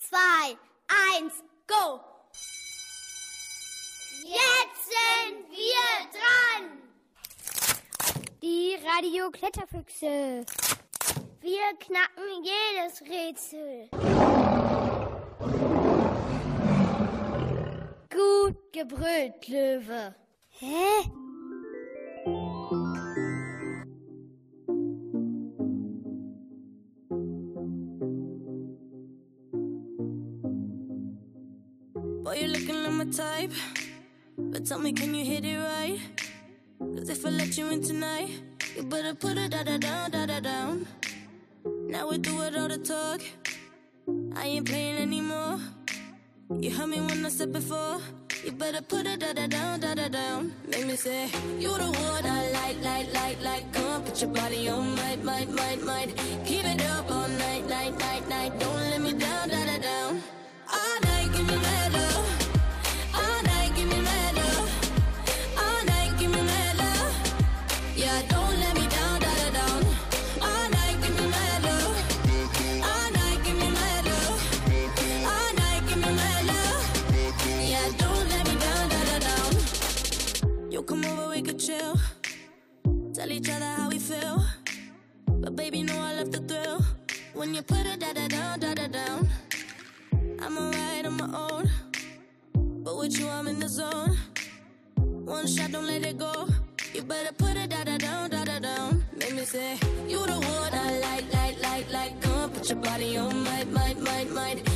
zwei, eins, go! Jetzt sind wir dran! Die Radio-Kletterfüchse. Wir knacken jedes Rätsel. Gut gebrüllt, Löwe. Hä? Type. But tell me, can you hit it right? Cause if I let you in tonight, you better put it da da down, da da down. Now we do it all the talk. I ain't playing anymore. You heard me when I said before. You better put it da da down, da da down. Make me say, You the one I like, like, like, like. Come on, put your body on, might, might, might, might. Keep it up all night, night, night, night. Don't let me down, da da down. All night, give me mad love. Tell each other how we feel. But baby, know I love the thrill. When you put it da da down, da da down. I'm alright on my own. But with you, I'm in the zone. One shot, don't let it go. You better put it da da down, da da down. Make me say, You the one I like, like, like, like. Come on, put your body on, might, might, might, might.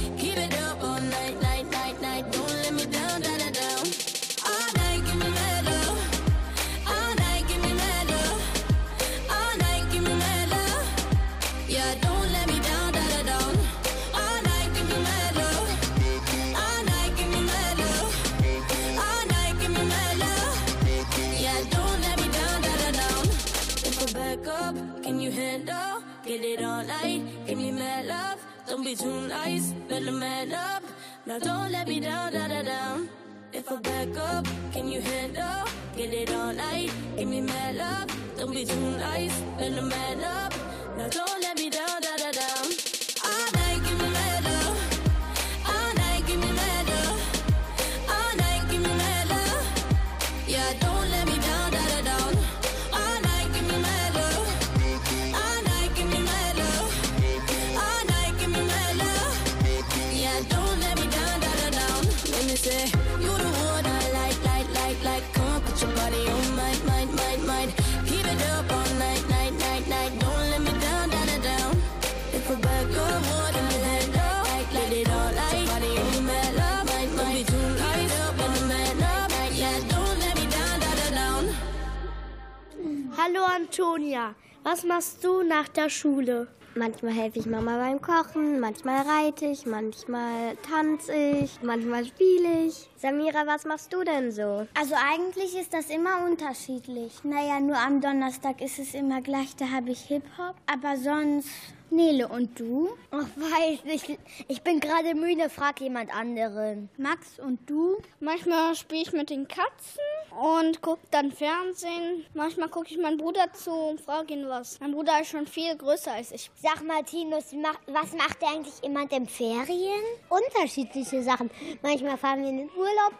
Now don't let me down, da da down. If I back up, can you handle? Get it all night, give me mad love. Don't be too nice, let the mad up. Now don't Antonia, was machst du nach der Schule? Manchmal helfe ich Mama beim Kochen, manchmal reite ich, manchmal tanze ich, manchmal spiele ich. Samira, was machst du denn so? Also eigentlich ist das immer unterschiedlich. Naja, nur am Donnerstag ist es immer gleich, da habe ich Hip-Hop. Aber sonst... Nele, und du? Ach, weiß nicht. Ich bin gerade müde, frag jemand anderen. Max, und du? Manchmal spiele ich mit den Katzen und gucke dann Fernsehen. Manchmal gucke ich meinen Bruder zu und frage ihn was. Mein Bruder ist schon viel größer als ich. Sag mal, Tinus, was macht eigentlich jemand in Ferien? Unterschiedliche Sachen. Manchmal fahren wir in den Urlaub.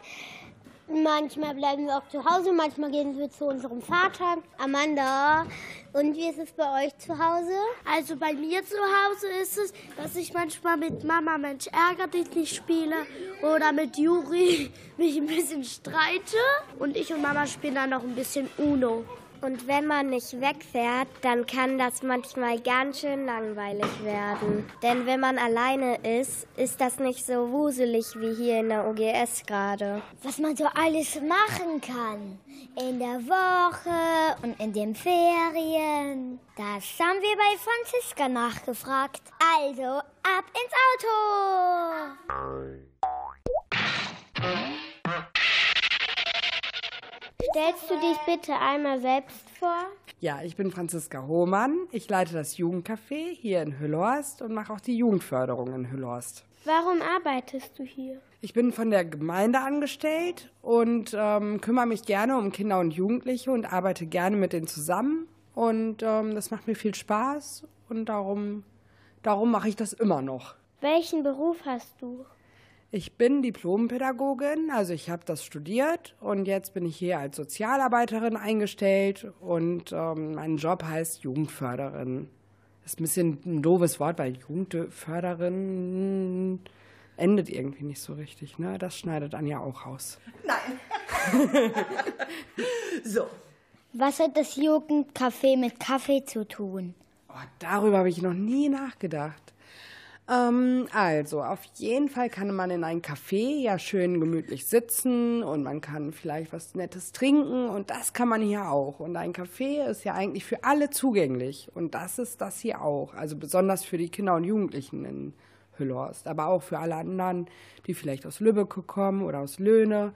Manchmal bleiben wir auch zu Hause, manchmal gehen wir zu unserem Vater. Amanda, und wie ist es bei euch zu Hause? Also bei mir zu Hause ist es, dass ich manchmal mit Mama Mensch ärger dich nicht spiele oder mit Juri mich ein bisschen streite und ich und Mama spielen dann noch ein bisschen Uno. Und wenn man nicht wegfährt, dann kann das manchmal ganz schön langweilig werden. Denn wenn man alleine ist, ist das nicht so wuselig wie hier in der OGS gerade. Was man so alles machen kann. In der Woche und in den Ferien. Das haben wir bei Franziska nachgefragt. Also, ab ins Auto! Stellst du dich bitte einmal selbst vor? Ja, ich bin Franziska Hohmann. Ich leite das Jugendcafé hier in Hüllhorst und mache auch die Jugendförderung in Hüllhorst. Warum arbeitest du hier? Ich bin von der Gemeinde angestellt und ähm, kümmere mich gerne um Kinder und Jugendliche und arbeite gerne mit denen zusammen. Und ähm, das macht mir viel Spaß und darum, darum mache ich das immer noch. Welchen Beruf hast du? Ich bin Diplompädagogin, also ich habe das studiert und jetzt bin ich hier als Sozialarbeiterin eingestellt und ähm, mein Job heißt Jugendförderin. Das ist ein bisschen ein doofes Wort, weil Jugendförderin endet irgendwie nicht so richtig. Ne? Das schneidet Anja auch raus. Nein. so. Was hat das Jugendcafé mit Kaffee zu tun? Oh, darüber habe ich noch nie nachgedacht. Ähm, also, auf jeden Fall kann man in ein Café ja schön gemütlich sitzen und man kann vielleicht was Nettes trinken und das kann man hier auch. Und ein Café ist ja eigentlich für alle zugänglich und das ist das hier auch. Also besonders für die Kinder und Jugendlichen in Hüllhorst, aber auch für alle anderen, die vielleicht aus Lübeck kommen oder aus Löhne.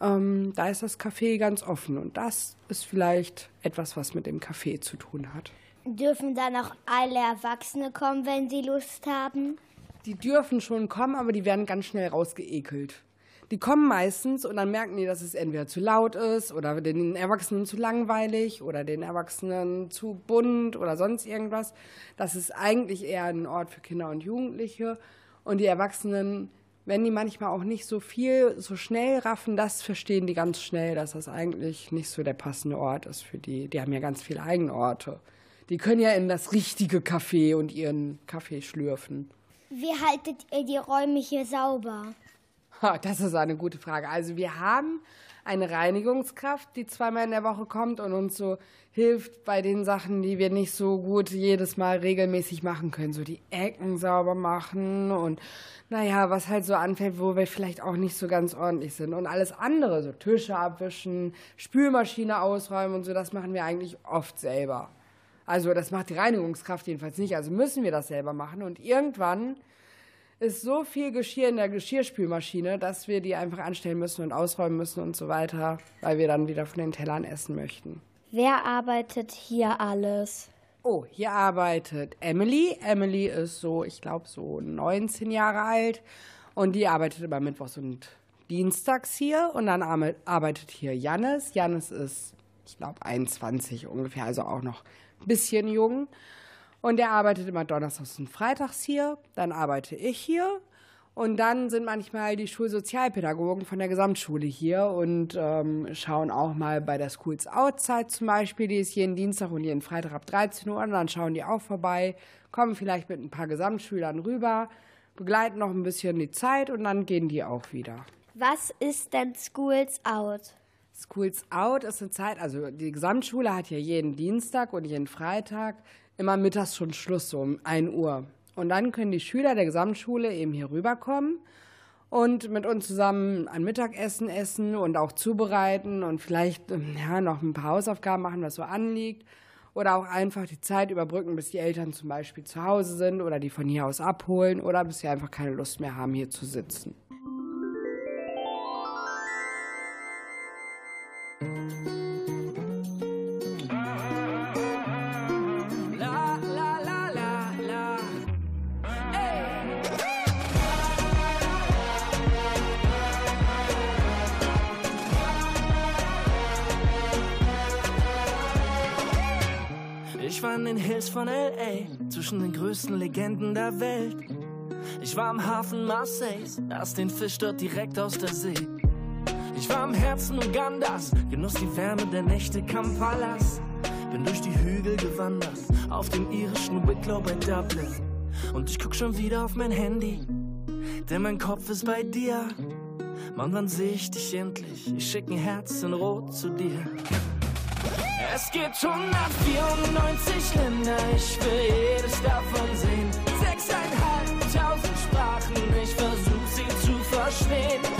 Ähm, da ist das Café ganz offen und das ist vielleicht etwas, was mit dem Café zu tun hat. Dürfen dann auch alle Erwachsene kommen, wenn sie Lust haben? Die dürfen schon kommen, aber die werden ganz schnell rausgeekelt. Die kommen meistens und dann merken die, dass es entweder zu laut ist oder den Erwachsenen zu langweilig oder den Erwachsenen zu bunt oder sonst irgendwas. Das ist eigentlich eher ein Ort für Kinder und Jugendliche. Und die Erwachsenen, wenn die manchmal auch nicht so viel, so schnell raffen, das verstehen die ganz schnell, dass das eigentlich nicht so der passende Ort ist für die. Die haben ja ganz viele Eigenorte. Die können ja in das richtige Café und ihren Kaffee schlürfen. Wie haltet ihr die Räume hier sauber? Ha, das ist eine gute Frage. Also wir haben eine Reinigungskraft, die zweimal in der Woche kommt und uns so hilft bei den Sachen, die wir nicht so gut jedes Mal regelmäßig machen können. So die Ecken sauber machen und naja, was halt so anfällt, wo wir vielleicht auch nicht so ganz ordentlich sind. Und alles andere, so Tische abwischen, Spülmaschine ausräumen und so, das machen wir eigentlich oft selber. Also das macht die Reinigungskraft jedenfalls nicht. Also müssen wir das selber machen. Und irgendwann ist so viel Geschirr in der Geschirrspülmaschine, dass wir die einfach anstellen müssen und ausräumen müssen und so weiter, weil wir dann wieder von den Tellern essen möchten. Wer arbeitet hier alles? Oh, hier arbeitet Emily. Emily ist so, ich glaube, so 19 Jahre alt und die arbeitet immer Mittwochs und Dienstags hier. Und dann arbeitet hier Jannis. Jannis ist, ich glaube, 21 ungefähr, also auch noch bisschen jung. Und der arbeitet immer donnerstags und freitags hier. Dann arbeite ich hier. Und dann sind manchmal die Schulsozialpädagogen von der Gesamtschule hier und ähm, schauen auch mal bei der Schools Outside zum Beispiel. Die ist jeden Dienstag und jeden Freitag ab 13 Uhr. Und dann schauen die auch vorbei, kommen vielleicht mit ein paar Gesamtschülern rüber, begleiten noch ein bisschen die Zeit und dann gehen die auch wieder. Was ist denn Schools Out? Schools Out ist eine Zeit, also die Gesamtschule hat ja jeden Dienstag und jeden Freitag immer mittags schon Schluss, so um 1 Uhr. Und dann können die Schüler der Gesamtschule eben hier rüberkommen und mit uns zusammen ein Mittagessen essen und auch zubereiten und vielleicht ähm, ja, noch ein paar Hausaufgaben machen, was so anliegt. Oder auch einfach die Zeit überbrücken, bis die Eltern zum Beispiel zu Hause sind oder die von hier aus abholen oder bis sie einfach keine Lust mehr haben, hier zu sitzen. In den Hills von L.A., zwischen den größten Legenden der Welt. Ich war am Hafen Marseilles, aß den Fisch dort direkt aus der See. Ich war im Herzen Ugandas, genoss die Wärme der Nächte Kampalas. Bin durch die Hügel gewandert, auf dem irischen Wicklow bei Dublin. Und ich guck schon wieder auf mein Handy, denn mein Kopf ist bei dir. Mann, wann seh ich dich endlich? Ich schick ein Herz in Rot zu dir. Es gibt 194 Länder, ich will jedes davon sehen. Sechseinhalbtausend Sprachen, ich versuch sie zu verstehen.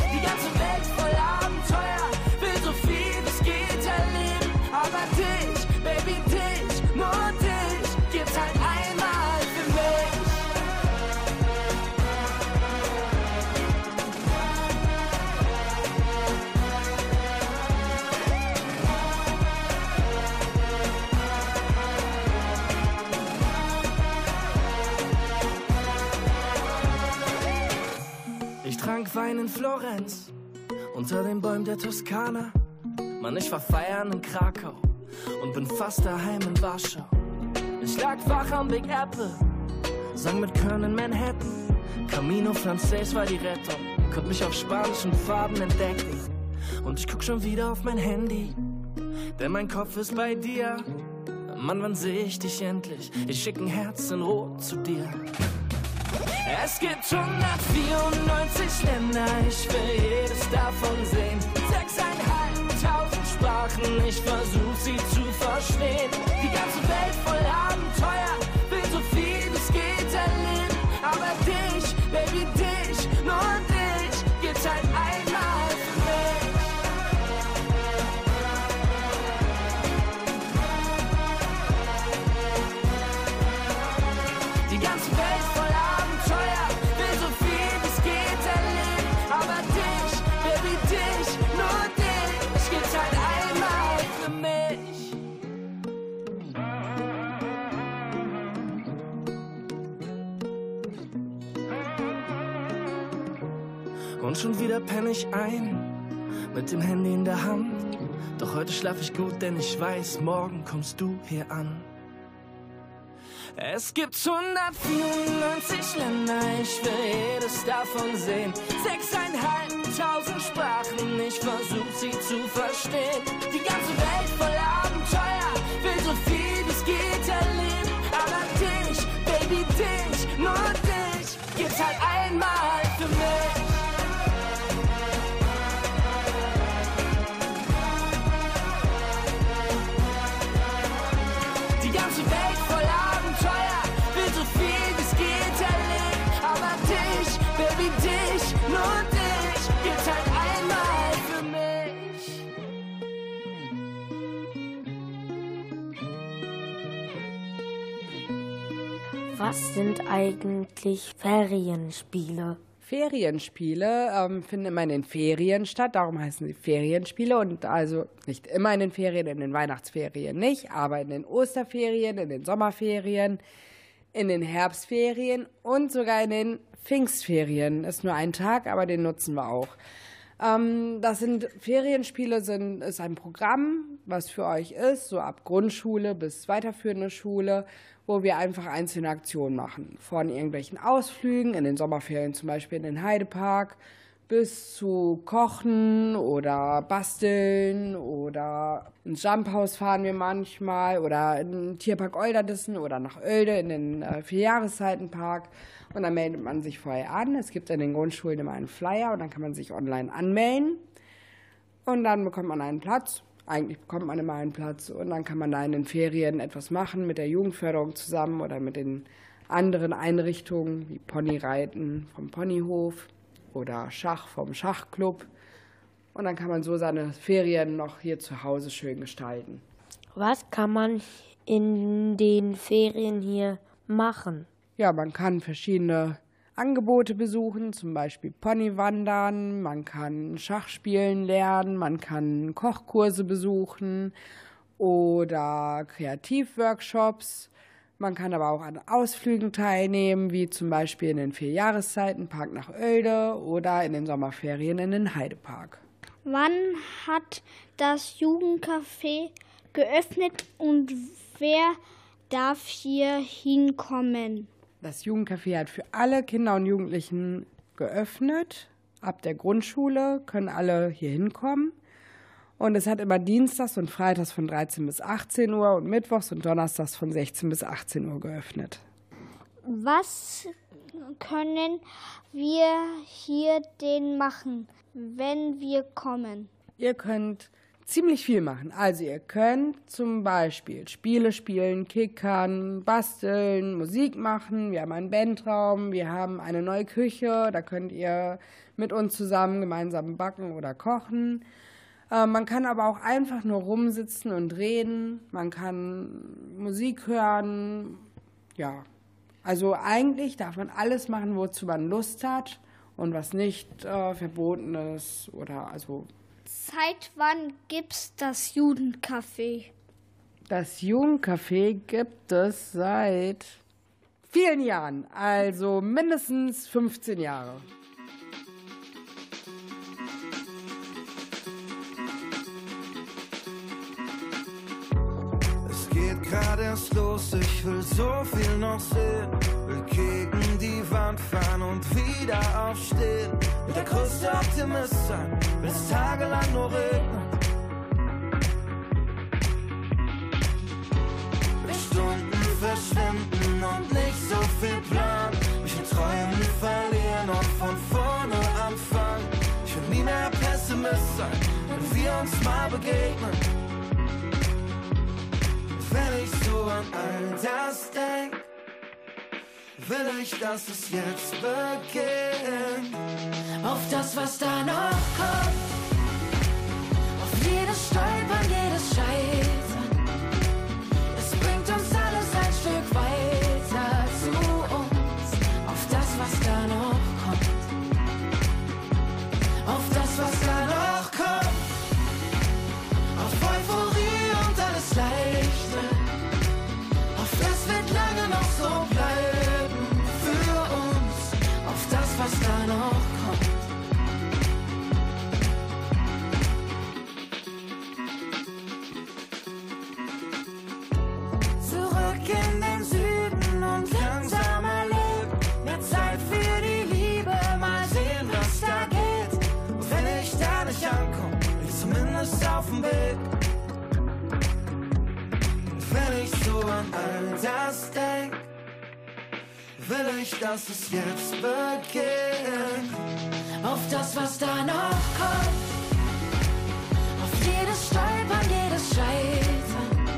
Wein in Florenz, unter den Bäumen der Toskana. Mann, ich war feiern in Krakau und bin fast daheim in Warschau. Ich lag wach am Big Apple, sang mit Köln in Manhattan. Camino Frances war die Rettung. Konnte mich auf spanischen Farben entdecken. Und ich guck schon wieder auf mein Handy. Denn mein Kopf ist bei dir. Mann, wann seh ich dich endlich? Ich schick ein Herz in Rot zu dir. Es gibt 194 Länder, ich will jedes davon sehen. Sechseinhalbtausend Sprachen, ich versuch sie zu verstehen. Die ganze Welt voll Abenteuer, will so viel es geht erleben. Aber penne ich ein, mit dem Handy in der Hand. Doch heute schlaf ich gut, denn ich weiß, morgen kommst du hier an. Es gibt 194 Länder, ich will jedes davon sehen. Sechseinhalbtausend Sprachen, ich versuch sie zu verstehen. Die ganze Welt voll Abenteuer, will so viel es geht erleben. Was sind eigentlich Ferienspiele? Ferienspiele ähm, finden immer in den Ferien statt, darum heißen sie Ferienspiele und also nicht immer in den Ferien, in den Weihnachtsferien nicht, aber in den Osterferien, in den Sommerferien, in den Herbstferien und sogar in den Pfingstferien. Ist nur ein Tag, aber den nutzen wir auch. Ähm, das sind Ferienspiele, sind, ist ein Programm, was für euch ist, so ab Grundschule bis weiterführende Schule, wo wir einfach einzelne Aktionen machen. Von irgendwelchen Ausflügen, in den Sommerferien zum Beispiel in den Heidepark, bis zu Kochen oder Basteln oder ins Jumphaus fahren wir manchmal oder in den Tierpark Olderdissen oder nach Oelde in den äh, Vierjahreszeitenpark. Und dann meldet man sich vorher an. Es gibt in den Grundschulen immer einen Flyer und dann kann man sich online anmelden. Und dann bekommt man einen Platz. Eigentlich bekommt man immer einen Platz und dann kann man da in den Ferien etwas machen mit der Jugendförderung zusammen oder mit den anderen Einrichtungen wie Ponyreiten vom Ponyhof oder Schach vom Schachclub. Und dann kann man so seine Ferien noch hier zu Hause schön gestalten. Was kann man in den Ferien hier machen? Ja, man kann verschiedene Angebote besuchen, zum Beispiel Ponywandern, man kann Schachspielen lernen, man kann Kochkurse besuchen oder Kreativworkshops. Man kann aber auch an Ausflügen teilnehmen, wie zum Beispiel in den vier Jahreszeiten Park nach Oelde oder in den Sommerferien in den Heidepark. Wann hat das Jugendcafé geöffnet und wer darf hier hinkommen? Das Jugendcafé hat für alle Kinder und Jugendlichen geöffnet. Ab der Grundschule können alle hier hinkommen. Und es hat immer Dienstags und Freitags von 13 bis 18 Uhr und Mittwochs und Donnerstags von 16 bis 18 Uhr geöffnet. Was können wir hier denn machen, wenn wir kommen? Ihr könnt ziemlich viel machen. Also ihr könnt zum Beispiel Spiele spielen, kickern, basteln, Musik machen. Wir haben einen Bandraum, wir haben eine neue Küche, da könnt ihr mit uns zusammen gemeinsam backen oder kochen. Äh, man kann aber auch einfach nur rumsitzen und reden. Man kann Musik hören. Ja, also eigentlich darf man alles machen, wozu man Lust hat und was nicht äh, verboten ist oder also Seit wann gibt's das Jugendcafé? Das Jugendcafé gibt es seit vielen Jahren, also mindestens 15 Jahre. Geht gerade erst los, ich will so viel noch sehen. Will gegen die Wand fahren und wieder aufstehen. Mit der größte Optimist sein, bis tagelang nur regnet. Stunden verschwinden und nicht so viel Plan. Mich in Träumen verlieren und von vorne anfangen. Ich will nie mehr Pessimist sein, wenn wir uns mal begegnen. Wenn ich so an all das denk, will ich, dass es jetzt beginnt. Auf das, was da noch kommt. Auf jedes Stolpern, jedes Scheitern. Es bringt uns alles ein Stück weiter was da noch kommt. Zurück in den Süden und langsamer leben. Mehr Zeit für die Liebe, mal sehen, was da geht. Und wenn ich da nicht ankomme, ich zumindest auf dem Weg. Und wenn ich so an all das dass es jetzt beginnt. Auf das, was da noch kommt. Auf jedes Stolpern, jedes Scheitern.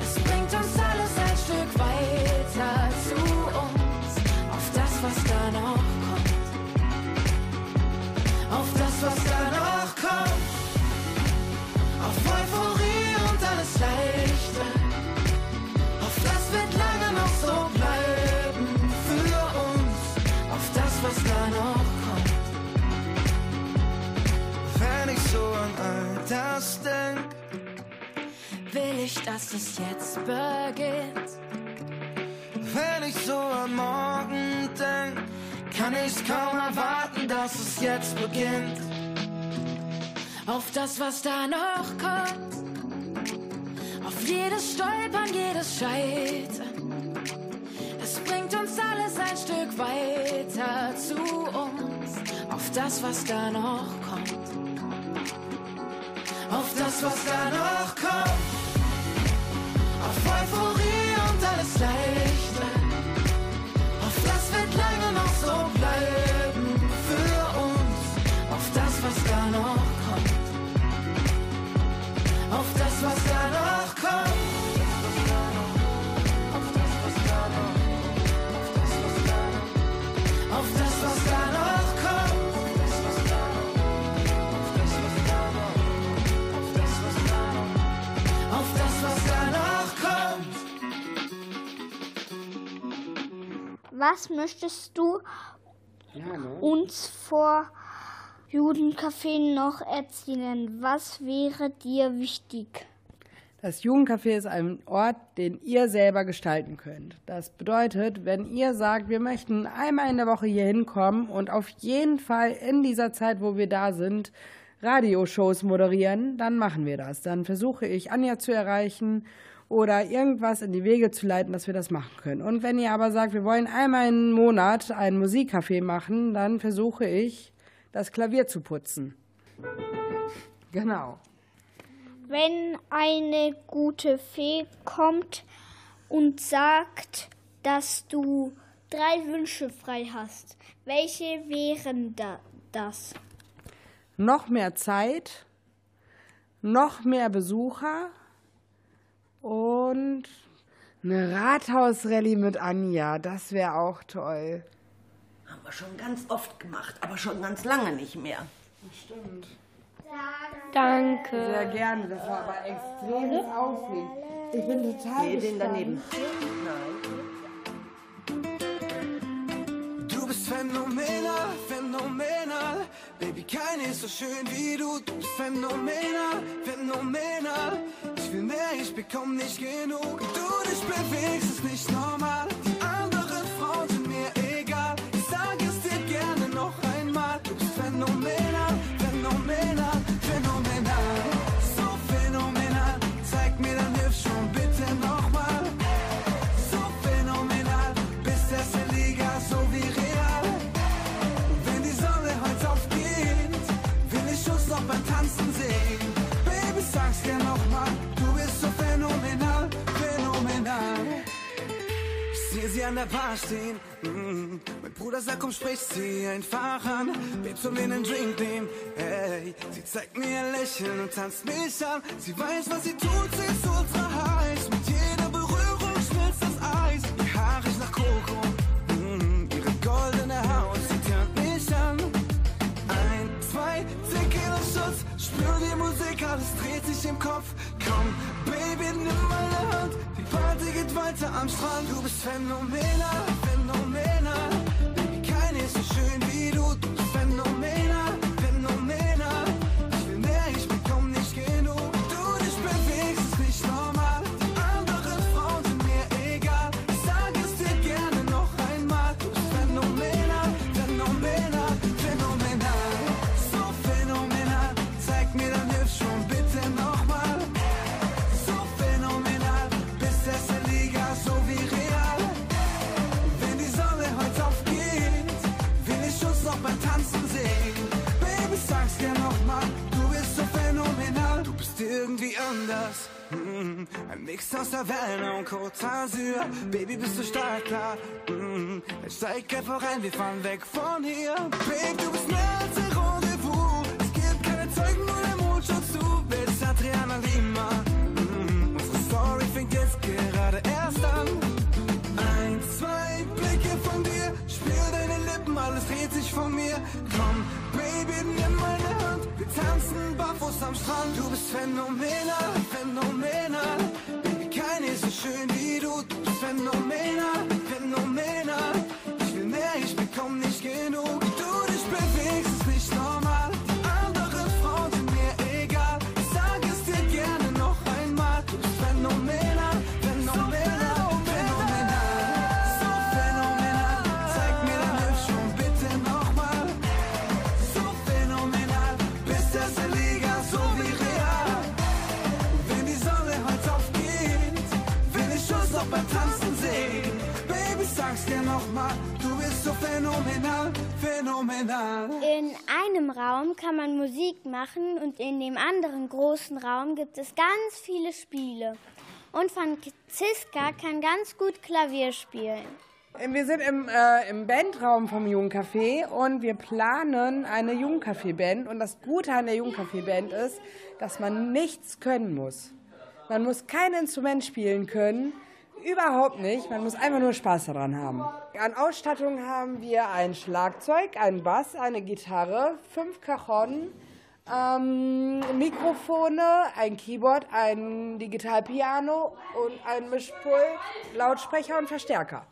Es bringt uns alles ein Stück weiter zu uns. Auf das, was da noch kommt. Auf das, was da noch kommt. Auf Euphorie und alles Leichte. Auf das wird lange noch so bleiben so an all das denk, Will ich, dass es jetzt beginnt. wenn ich so an morgen denk, kann ich's kaum erwarten, dass es jetzt beginnt. Auf das, was da noch kommt. Auf jedes Stolpern, jedes Scheitern. Es bringt uns alles ein Stück weiter zu uns. Auf das, was da noch kommt. Auf das, was da noch kommt. Auf Euphorie und alles Leichte. Was möchtest du Ja, ne? uns vor Judencafé noch erzählen? Was wäre dir wichtig? Das Jugendcafé ist ein Ort, den ihr selber gestalten könnt. Das bedeutet, wenn ihr sagt, wir möchten einmal in der Woche hier hinkommen und auf jeden Fall in dieser Zeit, wo wir da sind, Radioshows moderieren, dann machen wir das. Dann versuche ich, Anja zu erreichen oder irgendwas in die Wege zu leiten, dass wir das machen können. Und wenn ihr aber sagt, wir wollen einmal im Monat ein Musikcafé machen, dann versuche ich, das Klavier zu putzen. Genau. Wenn eine gute Fee kommt und sagt, dass du drei Wünsche frei hast, welche wären da das? noch mehr Zeit, noch mehr Besucher und eine Rathausrallye mit Anja. Das wäre auch toll. Haben wir schon ganz oft gemacht, aber schon ganz lange nicht mehr. Stimmt. Danke. Sehr gerne. Das war aber extrem aufregend. Ich bin total Nee, den daneben. Du bist phänomenal, phänomenal. Baby, keine ist so schön wie du. Du bist phänomenal, phänomenal. Will mehr, ich bekomm nicht genug. Du dich bewegst, ist nicht normal. Der Bar stehen. Mm. Mein Bruder sagt, komm, sprich sie einfach an. Babes mir einen Drink nehmen. Ey, sie zeigt mir ein Lächeln und tanzt mich an. Sie weiß, was sie tut, sie ist ultra heiß. Mit jeder Berührung schmilzt das Eis. Ihr Haar riecht nach Koko. Mm. Ihre goldene Haut, sie turnt mich an. Ein, zwei, Tequila Shots, spür die Musik, alles dreht sich im Kopf. Komm, Baby, nimm meine Hand, die Party geht weiter am Strand. Du bist phänomenal, phänomenal. Baby, keine ist so schön wie du, anders. Mm, Ein Mix aus Havana und Côte d'Azur. Baby, bist du stark, klar. Mm, Dann steig einfach rein, wir fahren weg von hier. Babe, du bist mehr als ein Rendezvous. Es gibt keine Zeugen, nur der Mond schaut zu. Bist Adriana Lima. Mm, Unsere Story fängt jetzt gerade erst an. Ein, zwei Blicke von dir, spür deine Lippen, alles dreht sich von mir. Tanzen barfuß am Strand. Du bist phänomenal, phänomenal. Baby, keine ist so schön wie du. Du bist phänomenal, phänomenal. Ich will mehr, ich bekomm nicht genug. So phänomenal, phänomenal. In einem Raum kann man Musik machen und in dem anderen großen Raum gibt es ganz viele Spiele. Und Franziska kann ganz gut Klavier spielen. Wir sind im, äh, im Bandraum vom Jugendcafé und wir planen eine Jugendcafé-Band. Und das Gute an der Jugendcafé-Band ist, dass man nichts können muss. Man muss kein Instrument spielen können, überhaupt nicht. Man muss einfach nur Spaß daran haben. An Ausstattung haben wir ein Schlagzeug, einen Bass, eine Gitarre, fünf Cajon, ähm, Mikrofone, ein Keyboard, ein Digitalpiano und ein Mischpult, Lautsprecher und Verstärker.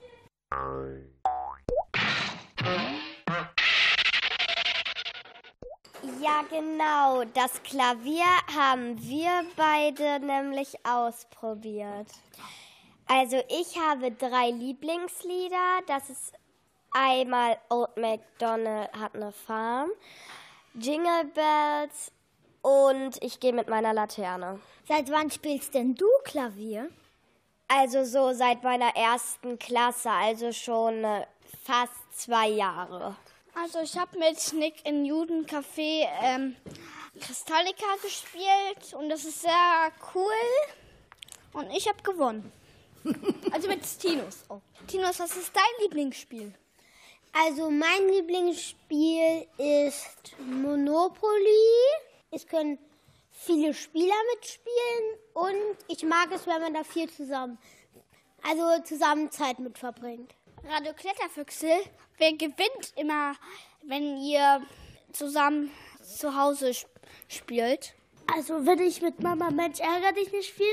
Ja, genau. Das Klavier haben wir beide nämlich ausprobiert. Also ich habe drei Lieblingslieder. Das ist einmal Old MacDonald hat eine Farm, Jingle Bells und ich gehe mit meiner Laterne. Seit wann spielst denn du Klavier? Also so seit meiner ersten Klasse, also schon äh, fast zwei Jahre. Also ich habe mit Nick im Judencafé ähm, Kristallika gespielt und das ist sehr cool. Und ich habe gewonnen. Also mit Tinus. Oh. Tinus, was ist dein Lieblingsspiel? Also mein Lieblingsspiel ist Monopoly. Es können viele Spieler mitspielen und ich mag es, wenn man da viel zusammen, also zusammen Zeit mit verbringt. Radio Kletterfüchse, wer gewinnt immer, wenn ihr zusammen zu Hause sp- spielt? Also wenn ich mit Mama Mensch ärger dich nicht spiele,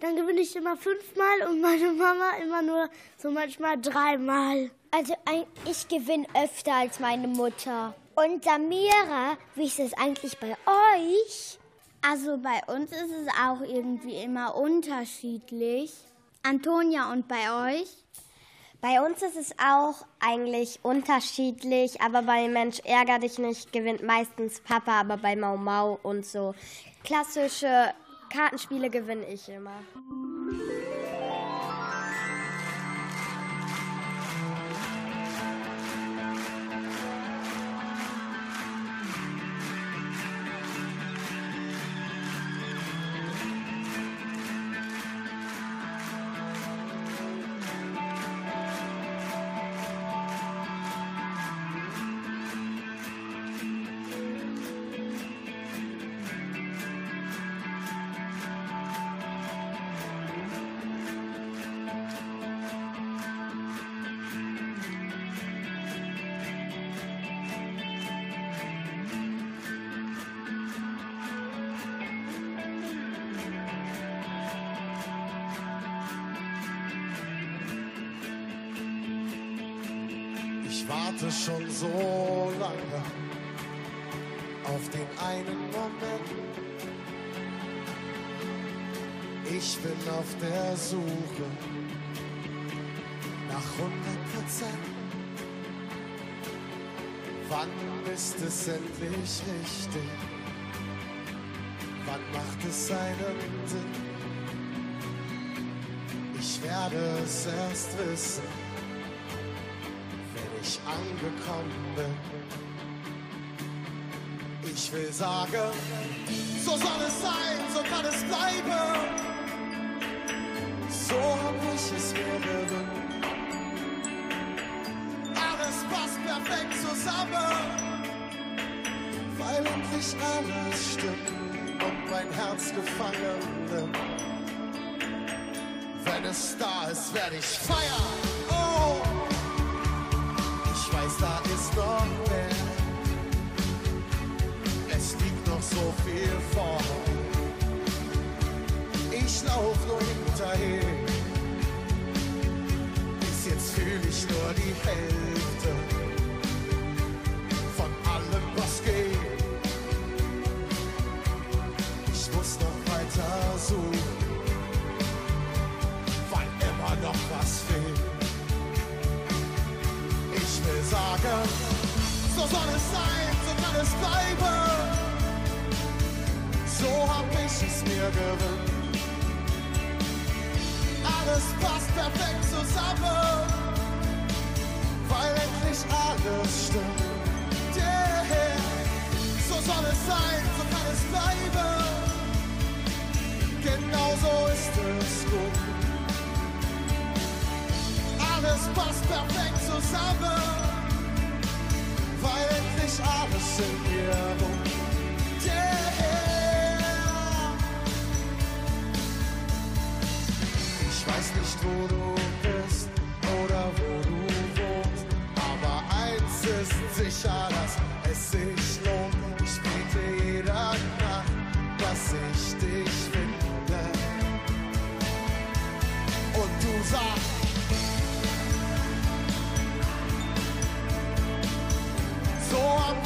dann gewinne ich immer fünfmal und meine Mama immer nur so manchmal dreimal. Also ich gewinne öfter als meine Mutter. Und Samira, wie ist es eigentlich bei euch? Also bei uns ist es auch irgendwie immer unterschiedlich. Antonia und bei euch? Bei uns ist es auch eigentlich unterschiedlich, aber bei Mensch ärger dich nicht gewinnt meistens Papa, aber bei Mau Mau und so klassische Kartenspiele gewinne ich immer. Seinen Sinn? Ich werde es erst wissen, wenn ich angekommen bin. Ich will sagen, so soll es sein, so kann es bleiben. So hab ich es mir gewünscht passt perfekt zusammen, weil endlich alles stimmt und mein Herz gefangen nimmt. Wenn es da ist, werde ich feiern. Oh, ich weiß, da ist noch mehr. Es liegt noch so viel vor. Ich lauf nur hinterher. Bis jetzt fühle ich nur die Hälfte. Sagen, so soll es sein, so kann es bleiben. So hab ich es mir gewünscht. Alles passt perfekt zusammen, weil endlich alles stimmt. Yeah. So soll es sein, so kann es bleiben. Genau so ist es gut. Alles passt perfekt zusammen endlich alles in wohnt. Yeah. Ich weiß nicht, wo du bist oder wo du wohnst, aber eins ist sicher, dass es sich lohnt. Ich bete jeder Nacht, dass ich dich finde. Und du sagst,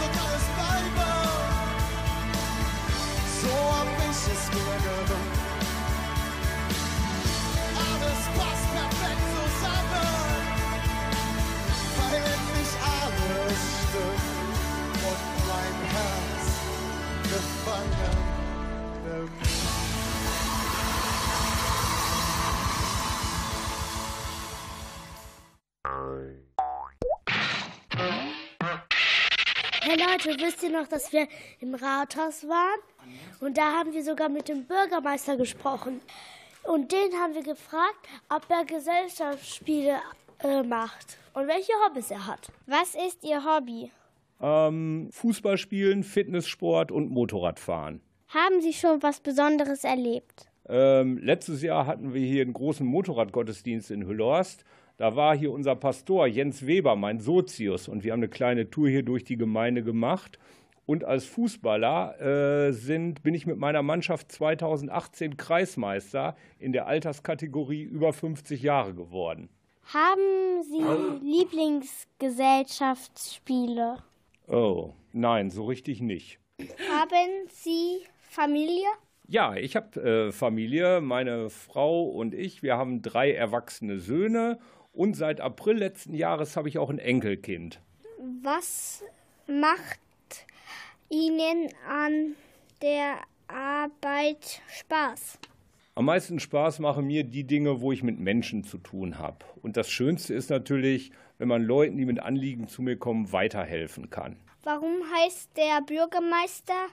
sogar ist Bible. So ambitious, wie er ruht. Leute, wisst ihr noch, dass wir im Rathaus waren? Und da haben wir sogar mit dem Bürgermeister gesprochen. Und den haben wir gefragt, ob er Gesellschaftsspiele äh, macht und welche Hobbys er hat. Was ist Ihr Hobby? Ähm, Fußball spielen, Fitnesssport und Motorradfahren. Haben Sie schon was Besonderes erlebt? Ähm, letztes Jahr hatten wir hier einen großen Motorradgottesdienst in Hüllhorst da war hier unser Pastor Jens Weber, mein Sozius, und wir haben eine kleine Tour hier durch die Gemeinde gemacht. Und als Fußballer äh, sind, bin ich mit meiner Mannschaft 2018 Kreismeister in der Alterskategorie über 50 Jahre geworden. Haben Sie Lieblingsgesellschaftsspiele? Oh, nein, so richtig nicht. Haben Sie Familie? Ja, ich habe äh, Familie, meine Frau und ich. Wir haben drei erwachsene Söhne und seit April letzten Jahres habe ich auch ein Enkelkind. Was macht Ihnen an der Arbeit Spaß? Am meisten Spaß machen mir die Dinge, wo ich mit Menschen zu tun habe. Und das Schönste ist natürlich, wenn man Leuten, die mit Anliegen zu mir kommen, weiterhelfen kann. Warum heißt der Bürgermeister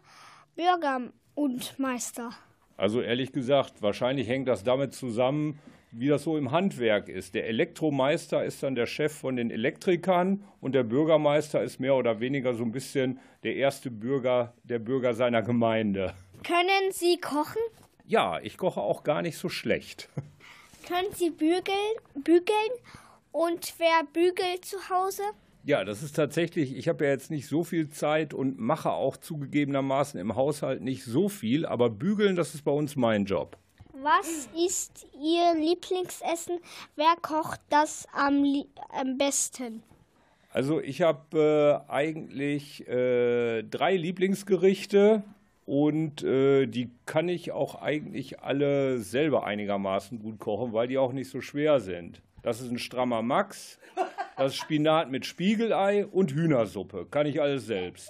Bürger und Meister? Also ehrlich gesagt, wahrscheinlich hängt das damit zusammen, wie das so im Handwerk ist. Der Elektromeister ist dann der Chef von den Elektrikern und der Bürgermeister ist mehr oder weniger so ein bisschen der erste Bürger, der Bürger seiner Gemeinde. Können Sie kochen? Ja, ich koche auch gar nicht so schlecht. Können Sie bügeln, bügeln? Und wer bügelt zu Hause? Ja, das ist tatsächlich, ich habe ja jetzt nicht so viel Zeit und mache auch zugegebenermaßen im Haushalt nicht so viel, aber bügeln, das ist bei uns mein Job. Was ist Ihr Lieblingsessen? Wer kocht das am, am besten? Also ich habe äh, eigentlich äh, drei Lieblingsgerichte und äh, die kann ich auch eigentlich alle selber einigermaßen gut kochen, weil die auch nicht so schwer sind. Das ist ein strammer Max, das ist Spinat mit Spiegelei und Hühnersuppe. Kann ich alles selbst.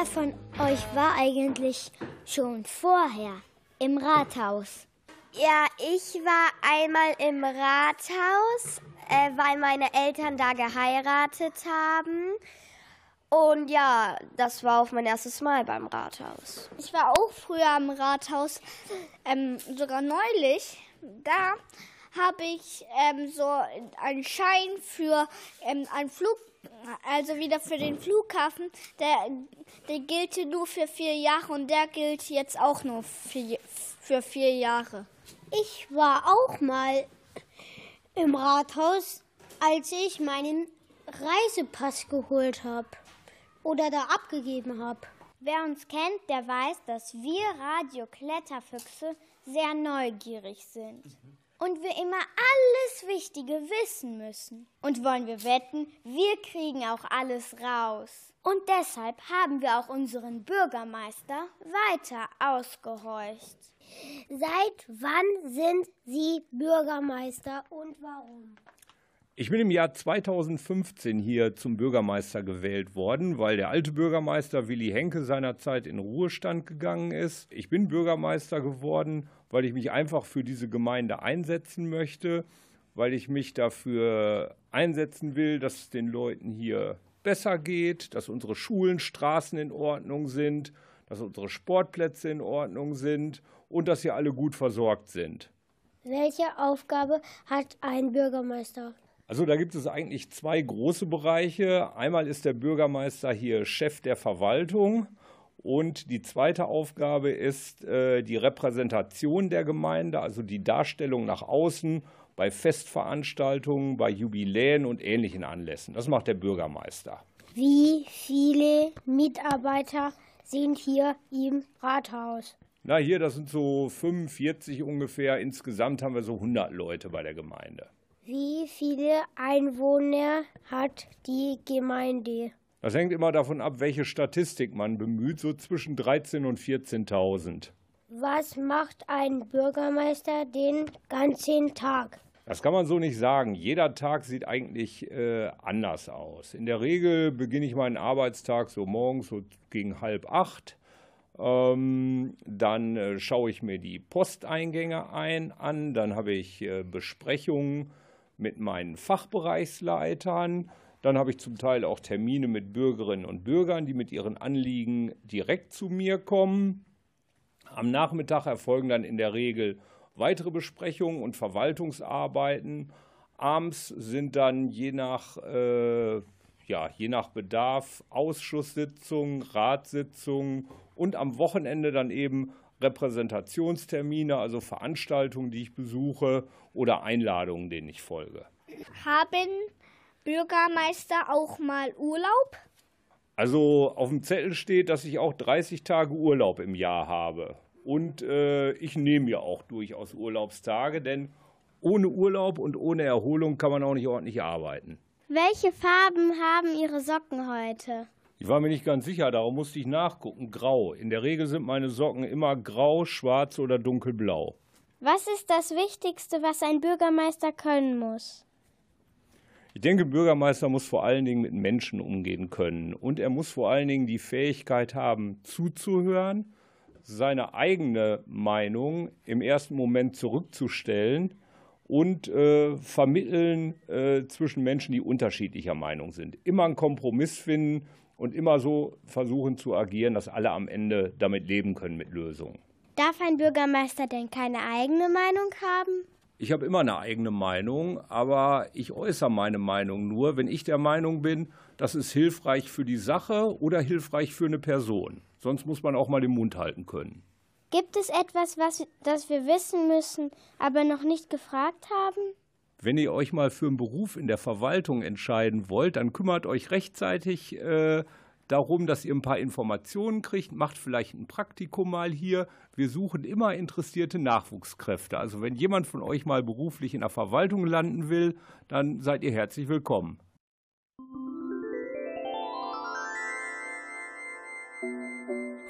Wer von euch war eigentlich schon vorher im Rathaus? Ja, ich war einmal im Rathaus, äh, weil meine Eltern da geheiratet haben. Und ja, das war auch mein erstes Mal beim Rathaus. Ich war auch früher im Rathaus, ähm, sogar neulich. Da habe ich ähm, so einen Schein für ähm, einen Flug, also wieder für den Flughafen. Der, der gilt nur für vier Jahre und der gilt jetzt auch nur für, für vier Jahre. Ich war auch mal im Rathaus, als ich meinen Reisepass geholt habe oder da abgegeben habe. Wer uns kennt, der weiß, dass wir Radio Kletterfüchse sehr neugierig sind. Und wir immer alles Wichtige wissen müssen. Und wollen wir wetten, wir kriegen auch alles raus. Und deshalb haben wir auch unseren Bürgermeister weiter ausgehorcht. Seit wann sind Sie Bürgermeister und warum? Ich bin im Jahr 2015 hier zum Bürgermeister gewählt worden, weil der alte Bürgermeister Willi Henke seinerzeit in Ruhestand gegangen ist. Ich bin Bürgermeister geworden, weil ich mich einfach für diese Gemeinde einsetzen möchte, weil ich mich dafür einsetzen will, dass es den Leuten hier besser geht, dass unsere Schulen, Straßen in Ordnung sind, dass unsere Sportplätze in Ordnung sind und dass hier alle gut versorgt sind. Welche Aufgabe hat ein Bürgermeister? Also da gibt es eigentlich zwei große Bereiche. Einmal ist der Bürgermeister hier Chef der Verwaltung und die zweite Aufgabe ist äh, die Repräsentation der Gemeinde, also die Darstellung nach außen bei Festveranstaltungen, bei Jubiläen und ähnlichen Anlässen. Das macht der Bürgermeister. Wie viele Mitarbeiter sind hier im Rathaus? Na, hier, das sind so 45 ungefähr. Insgesamt haben wir so 100 Leute bei der Gemeinde. Wie viele Einwohner hat die Gemeinde? Das hängt immer davon ab, welche Statistik man bemüht, so zwischen 13.000 und 14.000. Was macht ein Bürgermeister den ganzen Tag? Das kann man so nicht sagen. Jeder Tag sieht eigentlich äh, anders aus. In der Regel beginne ich meinen Arbeitstag so morgens so gegen halb acht. Ähm, dann äh, schaue ich mir die Posteingänge ein, an. Dann habe ich äh, Besprechungen mit meinen Fachbereichsleitern. Dann habe ich zum Teil auch Termine mit Bürgerinnen und Bürgern, die mit ihren Anliegen direkt zu mir kommen. Am Nachmittag erfolgen dann in der Regel weitere Besprechungen und Verwaltungsarbeiten. Abends sind dann je nach, äh, ja, je nach Bedarf Ausschusssitzungen, Ratssitzungen und am Wochenende dann eben Repräsentationstermine, also Veranstaltungen, die ich besuche oder Einladungen, denen ich folge. Haben Bürgermeister auch mal Urlaub? Also auf dem Zettel steht, dass ich auch 30 Tage Urlaub im Jahr habe. Und äh, ich nehme ja auch durchaus Urlaubstage, denn ohne Urlaub und ohne Erholung kann man auch nicht ordentlich arbeiten. Welche Farben haben Ihre Socken heute? Ich war mir nicht ganz sicher, darum musste ich nachgucken. Grau. In der Regel sind meine Socken immer grau, schwarz oder dunkelblau. Was ist das Wichtigste, was ein Bürgermeister können muss? Ich denke, Bürgermeister muss vor allen Dingen mit Menschen umgehen können. Und er muss vor allen Dingen die Fähigkeit haben, zuzuhören, seine eigene Meinung im ersten Moment zurückzustellen und äh, vermitteln äh, zwischen Menschen, die unterschiedlicher Meinung sind. Immer einen Kompromiss finden und immer so versuchen zu agieren, dass alle am Ende damit leben können mit Lösungen. Darf ein Bürgermeister denn keine eigene Meinung haben? Ich habe immer eine eigene Meinung, aber ich äußere meine Meinung nur, wenn ich der Meinung bin, das ist hilfreich für die Sache oder hilfreich für eine Person. Sonst muss man auch mal den Mund halten können. Gibt es etwas, was, das wir wissen müssen, aber noch nicht gefragt haben? Wenn ihr euch mal für einen Beruf in der Verwaltung entscheiden wollt, dann kümmert euch rechtzeitig äh, darum, dass ihr ein paar Informationen kriegt, macht vielleicht ein Praktikum mal hier. Wir suchen immer interessierte Nachwuchskräfte. Also wenn jemand von euch mal beruflich in der Verwaltung landen will, dann seid ihr herzlich willkommen.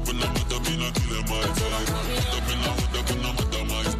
up in the mud, up in the killer my vibe. Put up in the hood, up in the mud, my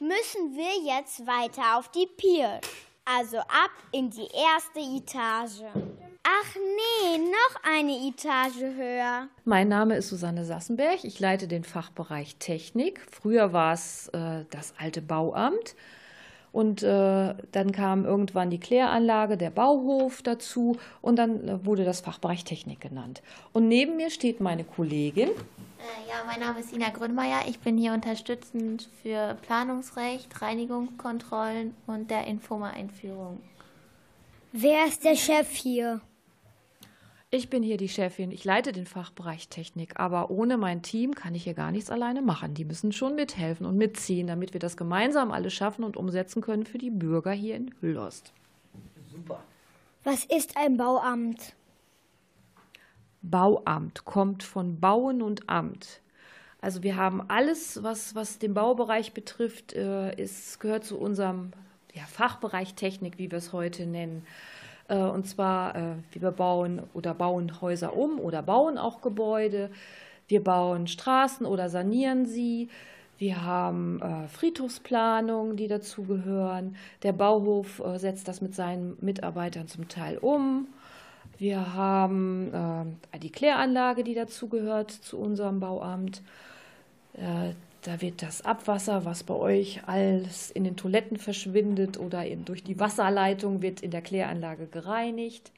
müssen wir jetzt weiter auf die Pier. Also ab in die erste Etage. Ach nee, noch eine Etage höher. Mein Name ist Susanne Sassenberg. Ich leite den Fachbereich Technik. Früher war es äh, das alte Bauamt. Und äh, dann kam irgendwann die Kläranlage, der Bauhof dazu und dann äh, wurde das Fachbereich Technik genannt. Und neben mir steht meine Kollegin. Äh, Ja, mein Name ist Ina Grünmeier. Ich bin hier unterstützend für Planungsrecht, Reinigungskontrollen und der Infoma-Einführung. Wer ist der Chef hier? Ich bin hier die Chefin. Ich leite den Fachbereich Technik, aber ohne mein Team kann ich hier gar nichts alleine machen. Die müssen schon mithelfen und mitziehen, damit wir das gemeinsam alles schaffen und umsetzen können für die Bürger hier in Hüllost. Was ist ein Bauamt? Bauamt kommt von Bauen und Amt. Also wir haben alles, was, was den Baubereich betrifft, äh, ist, gehört zu unserem ja, Fachbereich Technik, wie wir es heute nennen. Äh, und zwar, äh, wir bauen oder bauen Häuser um oder bauen auch Gebäude. Wir bauen Straßen oder sanieren sie. Wir haben äh, Friedhofsplanungen, die dazugehören. Der Bauhof setzt das mit seinen Mitarbeitern zum Teil um. Wir haben die Kläranlage, die dazugehört zu unserem Bauamt. Da wird das Abwasser, was bei euch alles in den Toiletten verschwindet oder eben durch die Wasserleitung, wird in der Kläranlage gereinigt.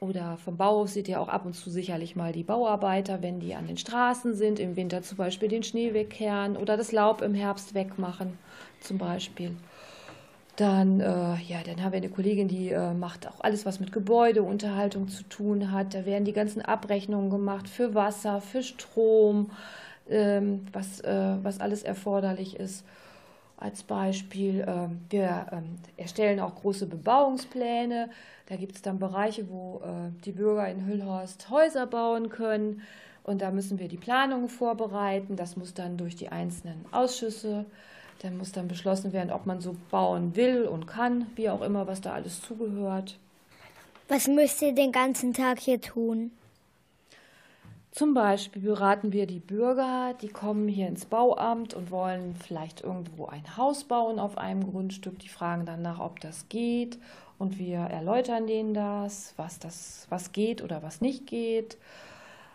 Oder vom Bauhof seht ihr auch ab und zu sicherlich mal die Bauarbeiter, wenn die an den Straßen sind, im Winter zum Beispiel den Schnee wegkehren oder das Laub im Herbst wegmachen zum Beispiel. Dann, äh, ja, dann haben wir eine Kollegin, die äh, macht auch alles, was mit Gebäudeunterhaltung zu tun hat. Da werden die ganzen Abrechnungen gemacht für Wasser, für Strom, ähm, was, äh, was alles erforderlich ist. Als Beispiel, ähm, wir ähm, erstellen auch große Bebauungspläne. Da gibt es dann Bereiche, wo äh, die Bürger in Hüllhorst Häuser bauen können. Und da müssen wir die Planungen vorbereiten. Das muss dann durch die einzelnen Ausschüsse. Dann muss dann beschlossen werden, ob man so bauen will und kann, wie auch immer, was da alles zugehört. Was müsst ihr den ganzen Tag hier tun? Zum Beispiel beraten wir die Bürger, die kommen hier ins Bauamt und wollen vielleicht irgendwo ein Haus bauen auf einem Grundstück. Die fragen dann nach, ob das geht und wir erläutern denen das, was das, was geht oder was nicht geht.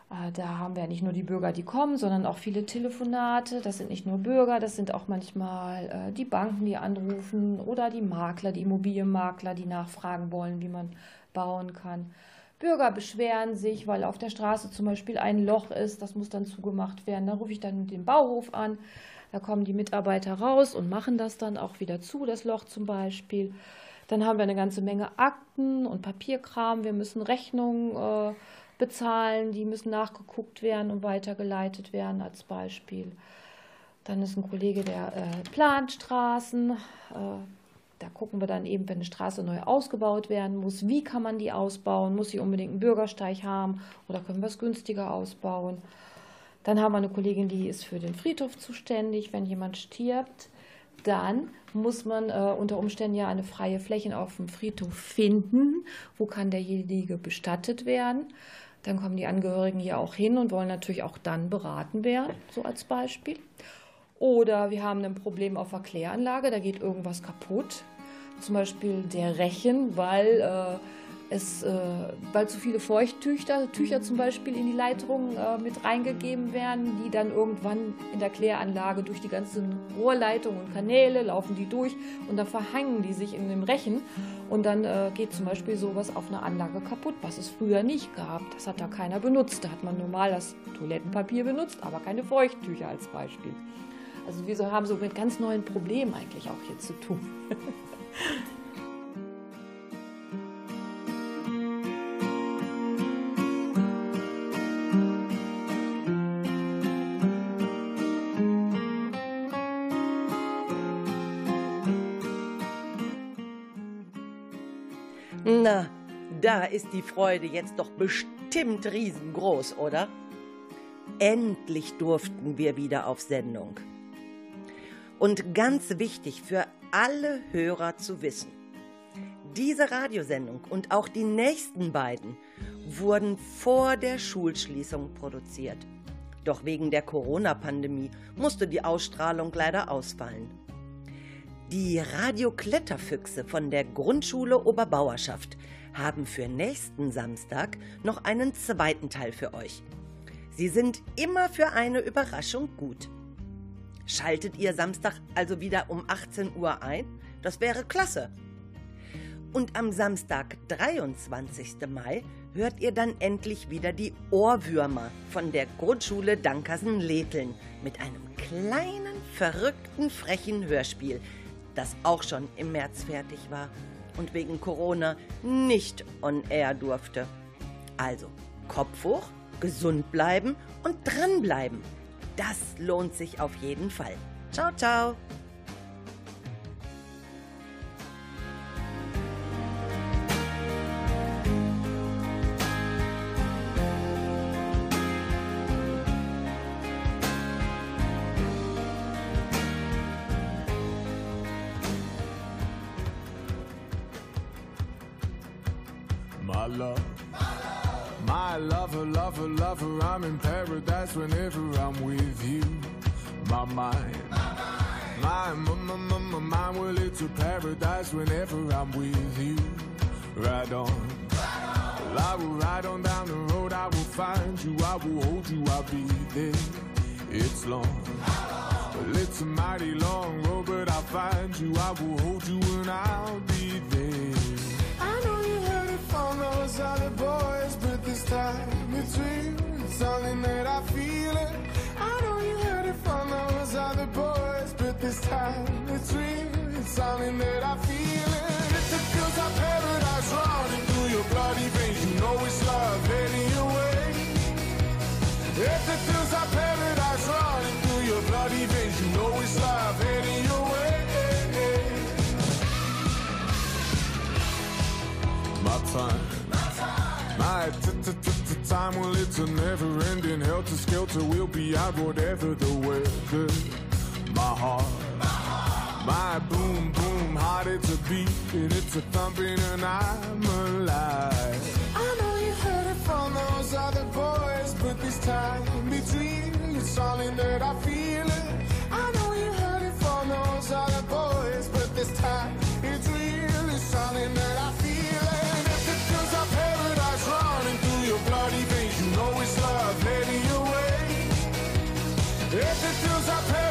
Äh, da haben wir nicht nur die Bürger, die kommen, sondern auch viele Telefonate. Das sind nicht nur Bürger, das sind auch manchmal äh, die Banken, die anrufen oder die Makler, die Immobilienmakler, die nachfragen wollen, wie man bauen kann. Bürger beschweren sich, weil auf der Straße zum Beispiel ein Loch ist, das muss dann zugemacht werden. Da rufe ich dann den Bauhof an, da kommen die Mitarbeiter raus und machen das dann auch wieder zu, das Loch zum Beispiel. Dann haben wir eine ganze Menge Akten und Papierkram, wir müssen Rechnungen äh, bezahlen, die müssen nachgeguckt werden und weitergeleitet werden als Beispiel. Dann ist ein Kollege, der äh, plant Straßen. Äh, da gucken wir dann eben, wenn eine Straße neu ausgebaut werden muss, wie kann man die ausbauen? Muss sie unbedingt einen Bürgersteig haben oder können wir es günstiger ausbauen? Dann haben wir eine Kollegin, die ist für den Friedhof zuständig. Wenn jemand stirbt, dann muss man äh, unter Umständen ja eine freie Fläche auf dem Friedhof finden. Wo kann derjenige bestattet werden? Dann kommen die Angehörigen hier auch hin und wollen natürlich auch dann beraten werden, so als Beispiel. Oder wir haben ein Problem auf der Kläranlage, da geht irgendwas kaputt. Zum Beispiel der Rechen, weil äh, es, äh, weil zu viele Feuchttücher Tücher zum Beispiel in die Leitung äh, mit reingegeben werden, die dann irgendwann in der Kläranlage durch die ganzen Rohrleitungen und Kanäle laufen die durch und dann verhangen die sich in dem Rechen und dann äh, geht zum Beispiel sowas auf einer Anlage kaputt, was es früher nicht gab. Das hat da keiner benutzt. Da hat man normal das Toilettenpapier benutzt, aber keine Feuchttücher als Beispiel. Also wir haben so mit ganz neuen Problemen eigentlich auch hier zu tun. Na, da ist die Freude jetzt doch bestimmt riesengroß, oder? Endlich durften wir wieder auf Sendung. Und ganz wichtig für alle Hörer zu wissen, diese Radiosendung und auch die nächsten beiden wurden vor der Schulschließung produziert. Doch wegen der Corona-Pandemie musste die Ausstrahlung leider ausfallen. Die Radio-Kletterfüchse von der Grundschule Oberbauerschaft haben für nächsten Samstag noch einen zweiten Teil für euch. Sie sind immer für eine Überraschung gut. Schaltet ihr Samstag also wieder um 18 Uhr ein? Das wäre klasse. Und am Samstag, 23. Mai, hört ihr dann endlich wieder die Ohrwürmer von der Grundschule Dankersen-Letheln mit einem kleinen, verrückten, frechen Hörspiel, das auch schon im März fertig war und wegen Corona nicht on air durfte. Also Kopf hoch, gesund bleiben und dranbleiben. Das lohnt sich auf jeden Fall. Ciao, ciao. My love, my lover, lover, lover, I'm in paradise whenever I'm with you. My mind, my, my, my, my, my mind, well, it's a paradise whenever I'm with you. Ride on. I will ride on down the road, I will find you, I will hold you, I'll be there. It's long. Well, it's a mighty long road, but I'll find you, I will hold you, and I'll be there. I know you heard it from those other boys, time between something that I feel it. I know you heard it from those other boys, but this time it's real. It's something that I feel it. If it feels like paradise running through your bloody veins, you know it's love heading your way. If it feels like paradise running through your bloody veins, you know it's love heading your way. My time well, it's a never ending helter skelter. We'll be out whatever the weather. My heart, my boom boom heart, it's a beat and it's a thumping, and I'm alive. I know you heard it from those other boys, but this time between it's all in that I feel it. If it feels like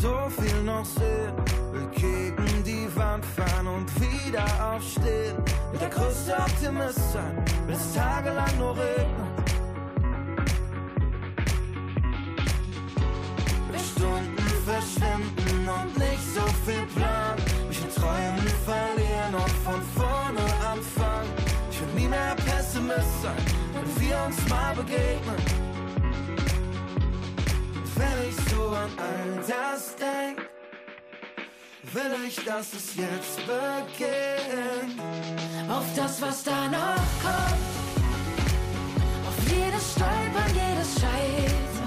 so viel noch sehen. Will gegen die Wand fahren und wieder aufstehen. Will der größte Optimist sein, will es tagelang nur regnen. Will Stunden verschwinden und nicht so viel Plan. Mich in Träumen verlieren und von vorne anfangen. Ich will nie mehr Pessimist sein, wenn wir uns mal begegnen. Wenn ich so an all das denk, will ich, dass es jetzt beginnt. Auf das, was da noch kommt. Auf jedes Stolpern, jedes Scheitern.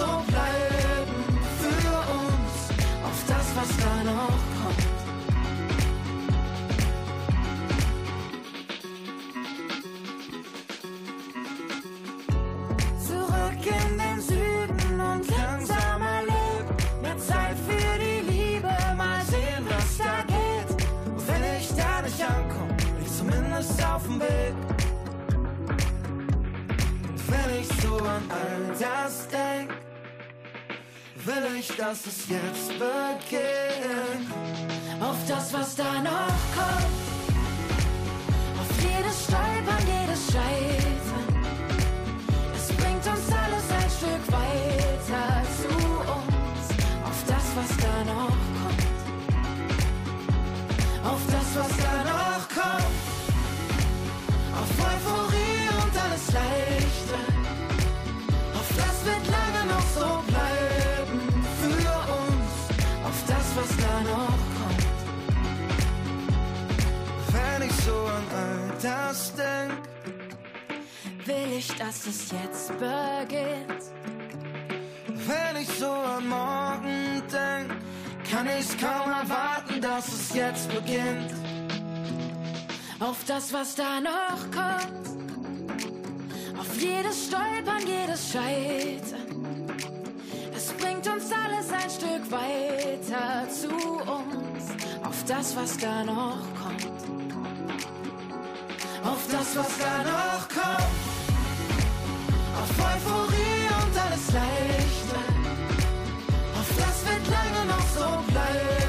So bleiben für uns. Auf das, was da noch kommt. Zurück in den Süden und langsamer Leben. Mehr Zeit für die Liebe, mal sehen, was da geht. Und wenn ich da nicht ankomme, bin ich zumindest auf dem Weg. Und wenn ich so an all das denk, will ich, dass es jetzt beginnt. Auf das, was da noch kommt. Auf jedes Stolpern, jedes Scheitern. Es bringt uns alles ein Stück weiter zu uns. Auf das, was da noch kommt. Auf das, was da noch kommt. Das denk, Will ich, dass es jetzt beginnt. wenn ich so an morgen denk, kann ich's kaum erwarten, dass es jetzt beginnt. auf das, was da noch kommt, auf jedes Stolpern, jedes Scheitern. Es bringt uns alles ein Stück weiter zu uns, auf das, was da noch kommt, auf das, was da noch kommt. Auf Euphorie und alles Leichte, auf das wird lange noch so bleiben.